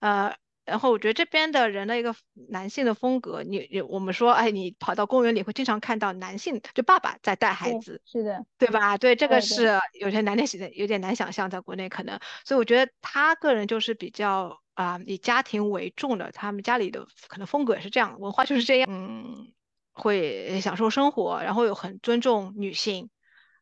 呃。然后我觉得这边的人的一个男性的风格，你你我们说，哎，你跑到公园里会经常看到男性，就爸爸在带孩子，是的，对吧？对，这个是有些难点，有点难想象，在国内可能，所以我觉得他个人就是比较啊以家庭为重的，他们家里的可能风格也是这样，文化就是这样，嗯，会享受生活，然后又很尊重女性，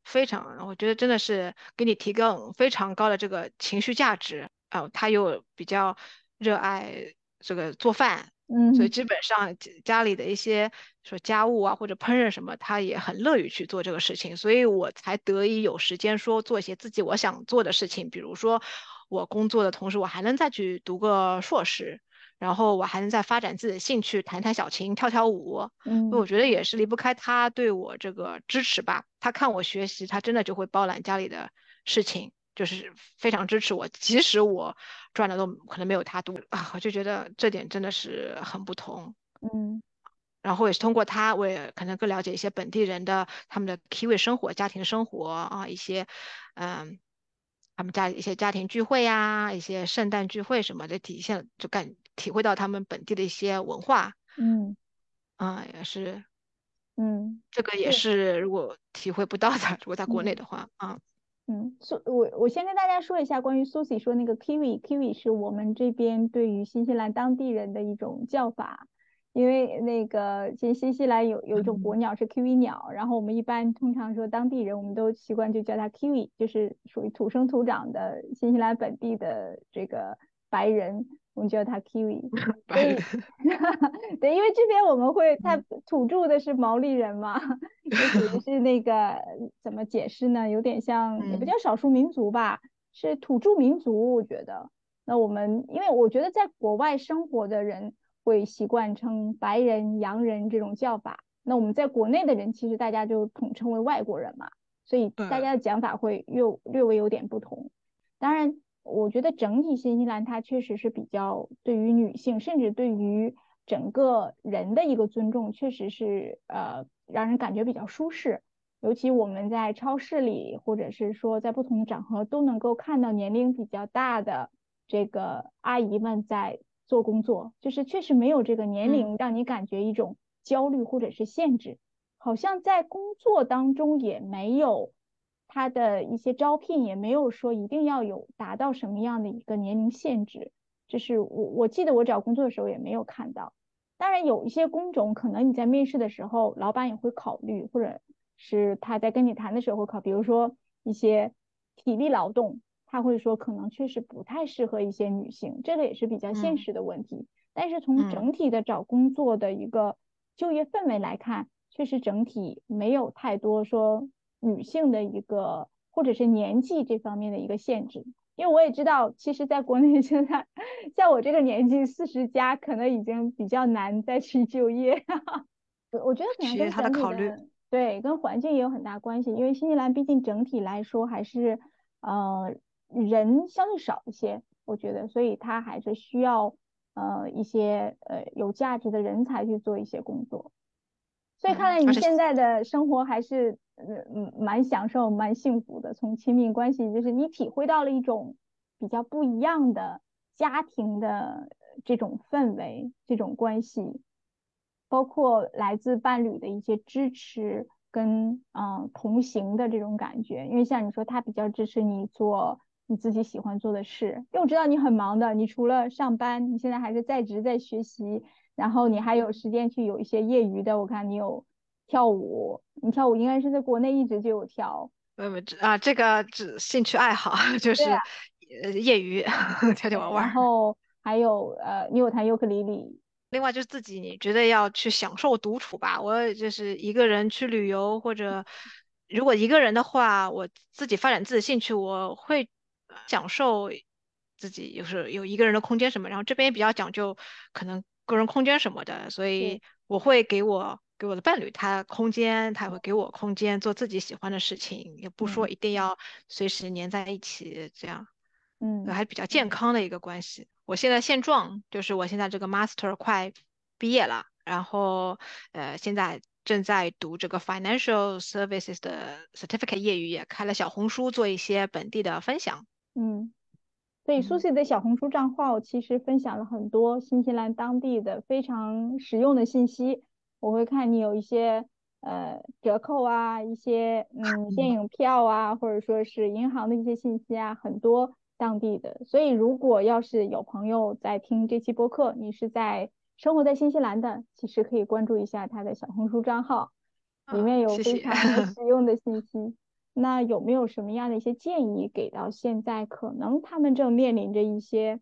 非常，我觉得真的是给你提供非常高的这个情绪价值啊，他又比较。热爱这个做饭，嗯，所以基本上家里的一些说家务啊或者烹饪什么，他也很乐于去做这个事情，所以我才得以有时间说做一些自己我想做的事情，比如说我工作的同时，我还能再去读个硕士，然后我还能再发展自己的兴趣，弹弹小琴，跳跳舞，嗯，我觉得也是离不开他对我这个支持吧，他看我学习，他真的就会包揽家里的事情。就是非常支持我，即使我赚的都可能没有他多啊，我就觉得这点真的是很不同。嗯，然后也是通过他，我也可能更了解一些本地人的他们的 Kiwi 生活、家庭生活啊，一些嗯，他们家一些家庭聚会呀，一些圣诞聚会什么的，体现就感体会到他们本地的一些文化。嗯，啊，也是，嗯，这个也是如果体会不到的，如果在国内的话啊。嗯，苏我我先跟大家说一下关于 Susie 说那个 Kiwi，Kiwi 是我们这边对于新西兰当地人的一种叫法，因为那个其实新西兰有有一种国鸟是 Kiwi 鸟，然后我们一般通常说当地人，我们都习惯就叫它 Kiwi，就是属于土生土长的新西兰本地的这个白人。我们叫它 Kiwi，对，因为这边我们会，它土著的是毛利人嘛，属于 是那个怎么解释呢？有点像，也不叫少数民族吧，是土著民族。我觉得，那我们因为我觉得在国外生活的人会习惯称白人、洋人这种叫法，那我们在国内的人其实大家就统称为外国人嘛，所以大家的讲法会略略微有点不同。当然，我觉得整体新西兰它确实是比较对于女性，甚至对于整个人的一个尊重，确实是呃让人感觉比较舒适。尤其我们在超市里，或者是说在不同的场合，都能够看到年龄比较大的这个阿姨们在做工作，就是确实没有这个年龄让你感觉一种焦虑或者是限制。好像在工作当中也没有他的一些招聘也没有说一定要有达到什么样的一个年龄限制。就是我我记得我找工作的时候也没有看到，当然有一些工种可能你在面试的时候，老板也会考虑，或者是他在跟你谈的时候会考，比如说一些体力劳动，他会说可能确实不太适合一些女性，这个也是比较现实的问题。但是从整体的找工作的一个就业氛围来看，确实整体没有太多说女性的一个或者是年纪这方面的一个限制。因为我也知道，其实在国内 现在，像我这个年纪四十加，可能已经比较难再去就业。我我觉得可能跟他的考虑，对，跟环境也有很大关系。因为新西兰毕竟整体来说还是，呃，人相对少一些，我觉得，所以他还是需要呃一些呃有价值的人才去做一些工作。所以看来你现在的生活还是。嗯嗯，蛮享受，蛮幸福的。从亲密关系，就是你体会到了一种比较不一样的家庭的这种氛围，这种关系，包括来自伴侣的一些支持跟嗯同行的这种感觉。因为像你说，他比较支持你做你自己喜欢做的事，因为我知道你很忙的，你除了上班，你现在还是在职在学习，然后你还有时间去有一些业余的，我看你有。跳舞，你跳舞应该是在国内一直就有跳。呃，啊，这个只兴趣爱好，就是呃业余 跳跳玩玩。然后还有呃，你有弹尤克里里。另外就是自己，你觉得要去享受独处吧？我就是一个人去旅游，或者如果一个人的话，我自己发展自己兴趣，我会享受自己，就是有一个人的空间什么。然后这边也比较讲究可能个人空间什么的，所以我会给我。给我的伴侣，他空间，他会给我空间做自己喜欢的事情，也不说一定要随时黏在一起，这样，嗯，还比较健康的一个关系。我现在现状就是我现在这个 master 快毕业了，然后呃，现在正在读这个 financial services 的 certificate，业余也开了小红书做一些本地的分享。嗯，所以 Susie 的小红书账号其实分享了很多新西兰当地的非常实用的信息。我会看你有一些呃折扣啊，一些嗯电影票啊，或者说是银行的一些信息啊，很多当地的。所以如果要是有朋友在听这期播客，你是在生活在新西兰的，其实可以关注一下他的小红书账号，里面有非常 实用的信息。那有没有什么样的一些建议给到现在可能他们正面临着一些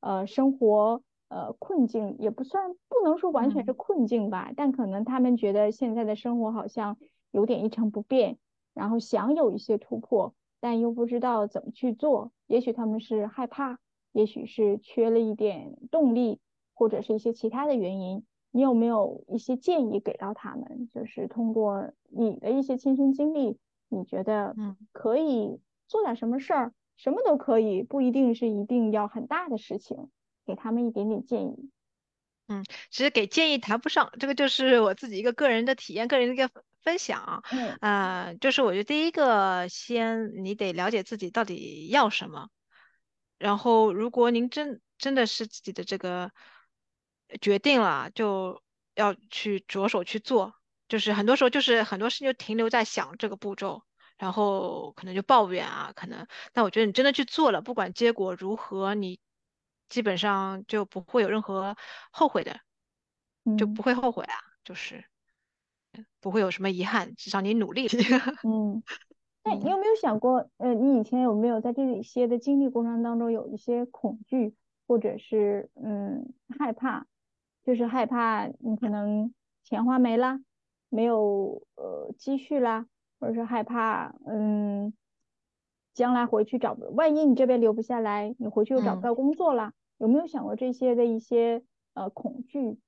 呃生活？呃，困境也不算，不能说完全是困境吧，但可能他们觉得现在的生活好像有点一成不变，然后想有一些突破，但又不知道怎么去做。也许他们是害怕，也许是缺了一点动力，或者是一些其他的原因。你有没有一些建议给到他们？就是通过你的一些亲身经历，你觉得嗯可以做点什么事儿？什么都可以，不一定是一定要很大的事情。给他们一点点建议。嗯，其实给建议谈不上，这个就是我自己一个个人的体验，个人的一个分享。嗯，呃，就是我觉得第一个，先你得了解自己到底要什么。然后，如果您真真的是自己的这个决定了，就要去着手去做。就是很多时候，就是很多事情就停留在想这个步骤，然后可能就抱怨啊，可能。但我觉得你真的去做了，不管结果如何，你。基本上就不会有任何后悔的，就不会后悔啊，就是不会有什么遗憾，至少你努力。嗯，那你有没有想过，呃，你以前有没有在这一些的经历过程当中有一些恐惧，或者是嗯害怕，就是害怕你可能钱花没了，没有呃积蓄啦，或者是害怕嗯将来回去找，万一你这边留不下来，你回去又找不到工作啦，有没有想过这些的一些呃恐惧？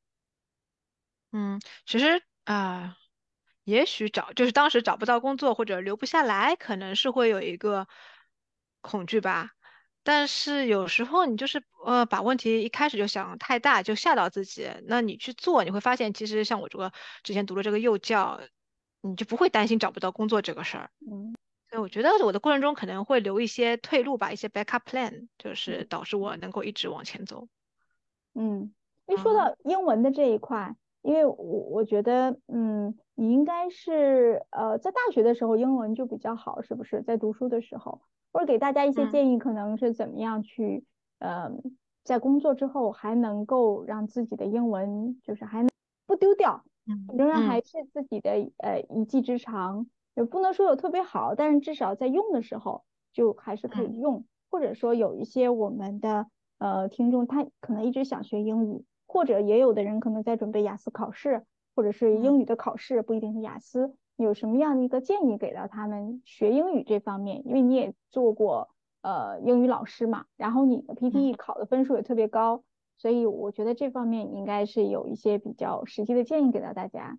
嗯，其实啊，也许找就是当时找不到工作或者留不下来，可能是会有一个恐惧吧。但是有时候你就是呃把问题一开始就想太大，就吓到自己。那你去做，你会发现其实像我这个之前读了这个幼教，你就不会担心找不到工作这个事儿。嗯，所以我觉得我的过程中可能会留一些退路吧，一些 backup plan，就是导致我能够一直往前走。嗯，一说到英文的这一块。因为我我觉得，嗯，你应该是呃，在大学的时候英文就比较好，是不是？在读书的时候，或者给大家一些建议，可能是怎么样去，呃，在工作之后还能够让自己的英文就是还能不丢掉，仍然还是自己的呃一技之长，也不能说有特别好，但是至少在用的时候就还是可以用，或者说有一些我们的呃听众他可能一直想学英语。或者也有的人可能在准备雅思考试，或者是英语的考试，不一定是雅思。有什么样的一个建议给到他们学英语这方面？因为你也做过呃英语老师嘛，然后你的 PTE 考的分数也特别高，所以我觉得这方面应该是有一些比较实际的建议给到大家。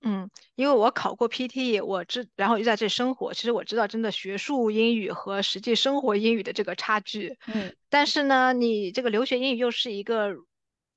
嗯，因为我考过 PTE，我知，然后又在这生活，其实我知道真的学术英语和实际生活英语的这个差距。嗯，但是呢，你这个留学英语又是一个。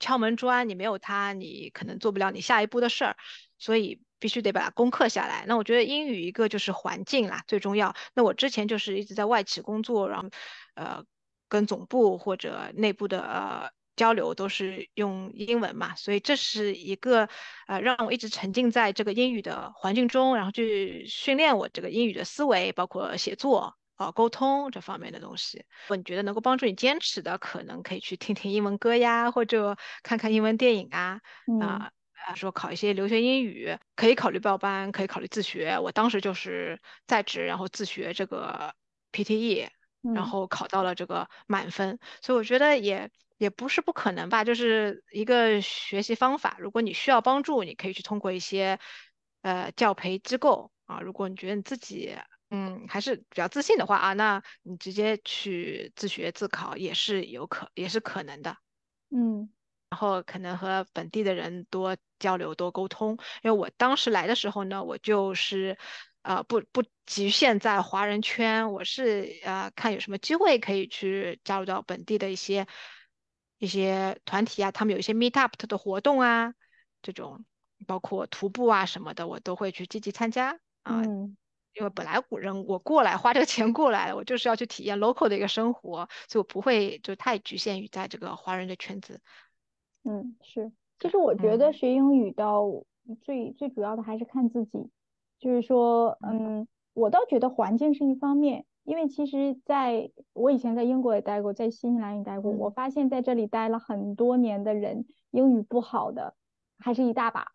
敲门砖，你没有它，你可能做不了你下一步的事儿，所以必须得把它攻克下来。那我觉得英语一个就是环境啦，最重要。那我之前就是一直在外企工作，然后呃跟总部或者内部的呃交流都是用英文嘛，所以这是一个呃让我一直沉浸在这个英语的环境中，然后去训练我这个英语的思维，包括写作。啊，沟通这方面的东西，如果你觉得能够帮助你坚持的，可能可以去听听英文歌呀，或者看看英文电影啊。啊啊，说考一些留学英语，可以考虑报班，可以考虑自学。我当时就是在职，然后自学这个 PTE，然后考到了这个满分。所以我觉得也也不是不可能吧，就是一个学习方法。如果你需要帮助，你可以去通过一些呃教培机构啊。如果你觉得你自己嗯，还是比较自信的话啊，那你直接去自学自考也是有可也是可能的，嗯，然后可能和本地的人多交流多沟通，因为我当时来的时候呢，我就是呃不不局限在华人圈，我是呃看有什么机会可以去加入到本地的一些一些团体啊，他们有一些 meet up 的活动啊，这种包括徒步啊什么的，我都会去积极参加。啊。因为本来古人我过来花这个钱过来了，我就是要去体验 local 的一个生活，所以我不会就太局限于在这个华人的圈子。嗯，是。其实我觉得学英语到最最主要的还是看自己，就是说，嗯，我倒觉得环境是一方面，因为其实在我以前在英国也待过，在新西兰也待过，我发现在这里待了很多年的人，英语不好的还是一大把。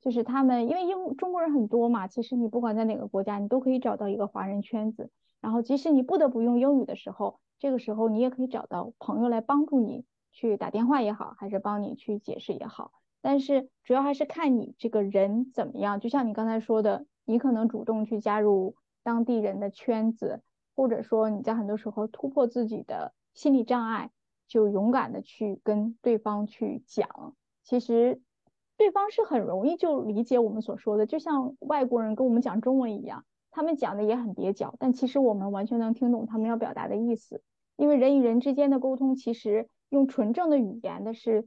就是他们，因为英中国人很多嘛，其实你不管在哪个国家，你都可以找到一个华人圈子。然后，即使你不得不用英语的时候，这个时候你也可以找到朋友来帮助你去打电话也好，还是帮你去解释也好。但是主要还是看你这个人怎么样。就像你刚才说的，你可能主动去加入当地人的圈子，或者说你在很多时候突破自己的心理障碍，就勇敢的去跟对方去讲。其实。对方是很容易就理解我们所说的，就像外国人跟我们讲中文一样，他们讲的也很蹩脚，但其实我们完全能听懂他们要表达的意思。因为人与人之间的沟通，其实用纯正的语言的是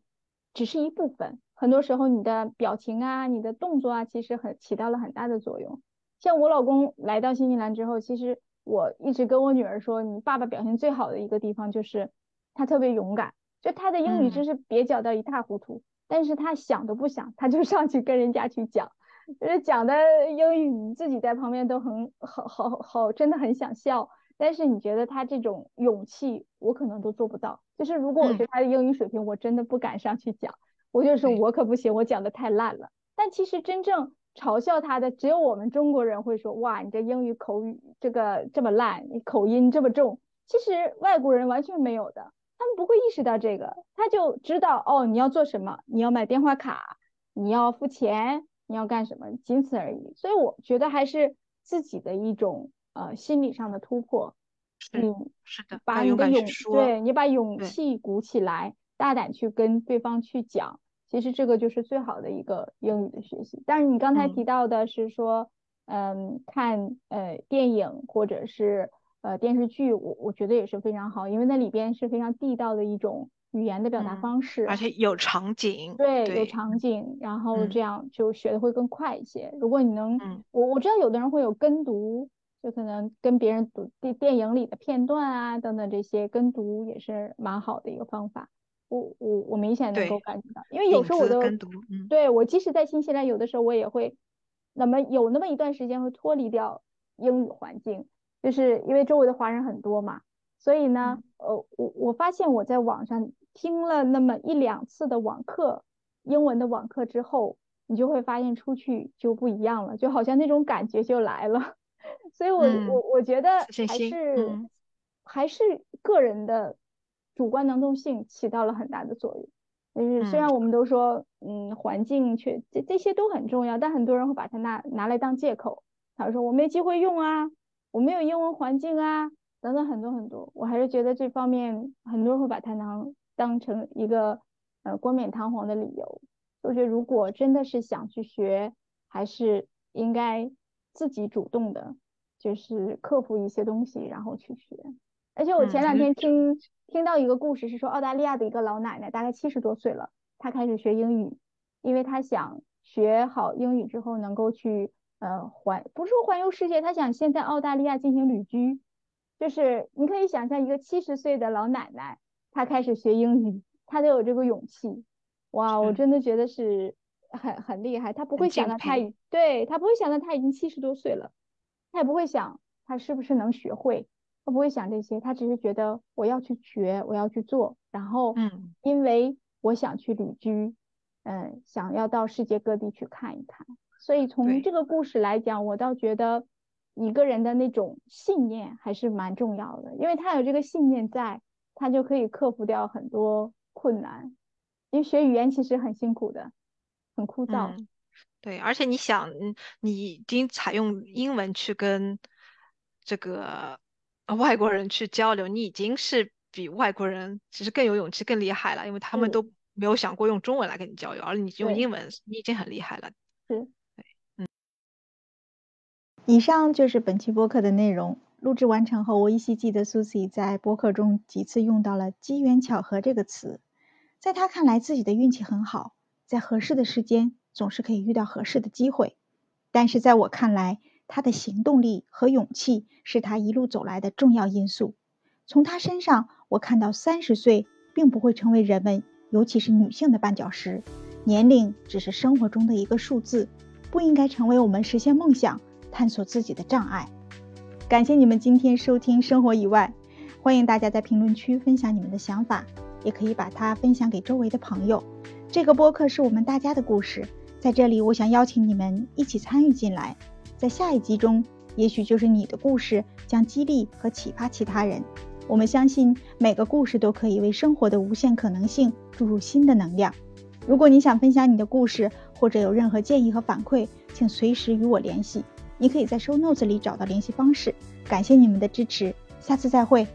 只是一部分，很多时候你的表情啊、你的动作啊，其实很起到了很大的作用。像我老公来到新西兰之后，其实我一直跟我女儿说，你爸爸表现最好的一个地方就是他特别勇敢，就他的英语真是蹩脚到一塌糊涂。但是他想都不想，他就 上去跟人家去讲，就是讲的英语，你自己在旁边都很好好好，真的很想笑。但是你觉得他这种勇气，我可能都做不到。就是如果我是他的英语水平，我真的不敢上去讲，我就说我可不行，我讲的太烂了。但其实真正嘲笑他的，只有我们中国人会说，哇，你这英语口语这个这么烂，你口音这么重。其实外国人完全没有的。他们不会意识到这个，他就知道哦，你要做什么？你要买电话卡，你要付钱，你要干什么，仅此而已。所以我觉得还是自己的一种呃心理上的突破。嗯是的，把你的勇对你把勇气鼓起来，大胆去跟对方去讲，其实这个就是最好的一个英语的学习。但是你刚才提到的是说，嗯，看呃电影或者是呃电视剧，我我觉得也是非常好，因为那里边是非常地道的一种语言的表达方式，而且有场景，对，有场景，然后这样就学的会更快一些。如果你能，我我知道有的人会有跟读。就可能跟别人读电电影里的片段啊，等等这些跟读也是蛮好的一个方法。我我我明显能够感觉到，因为有时候我都对我即使在新西兰，有的时候我也会那么有那么一段时间会脱离掉英语环境，就是因为周围的华人很多嘛，所以呢，呃，我我发现我在网上听了那么一两次的网课，英文的网课之后，你就会发现出去就不一样了，就好像那种感觉就来了。所以，我我我觉得还是还是个人的主观能动性起到了很大的作用。就是虽然我们都说，嗯，环境却这这些都很重要，但很多人会把它拿拿来当借口。他说我没机会用啊，我没有英文环境啊，等等很多很多。我还是觉得这方面很多人会把它当当成一个呃冠冕堂皇的理由。我觉得如果真的是想去学，还是应该自己主动的。就是克服一些东西，然后去学。而且我前两天听听到一个故事，是说澳大利亚的一个老奶奶，大概七十多岁了，她开始学英语，因为她想学好英语之后能够去呃环，不是说环游世界，他想先在澳大利亚进行旅居。就是你可以想象一个七十岁的老奶奶，她开始学英语，她都有这个勇气。哇，我真的觉得是很很厉害。她不会想到她已对她不会想到她已经七十多岁了。她也不会想她是不是能学会，她不会想这些，她只是觉得我要去学，我要去做，然后，嗯，因为我想去旅居，嗯，想要到世界各地去看一看，所以从这个故事来讲，我倒觉得一个人的那种信念还是蛮重要的，因为他有这个信念在，他就可以克服掉很多困难，因为学语言其实很辛苦的，很枯燥。对，而且你想，嗯，你已经采用英文去跟这个外国人去交流，你已经是比外国人其实更有勇气、更厉害了，因为他们都没有想过用中文来跟你交流，而你用英文，你已经很厉害了。是。以上就是本期播客的内容。录制完成后，我依稀记得 Susie 在播客中几次用到了“机缘巧合”这个词，在他看来，自己的运气很好，在合适的时间。总是可以遇到合适的机会，但是在我看来，他的行动力和勇气是他一路走来的重要因素。从他身上，我看到三十岁并不会成为人们，尤其是女性的绊脚石。年龄只是生活中的一个数字，不应该成为我们实现梦想、探索自己的障碍。感谢你们今天收听《生活以外》，欢迎大家在评论区分享你们的想法，也可以把它分享给周围的朋友。这个播客是我们大家的故事。在这里，我想邀请你们一起参与进来。在下一集中，也许就是你的故事将激励和启发其他人。我们相信每个故事都可以为生活的无限可能性注入新的能量。如果你想分享你的故事，或者有任何建议和反馈，请随时与我联系。你可以在 show notes 里找到联系方式。感谢你们的支持，下次再会。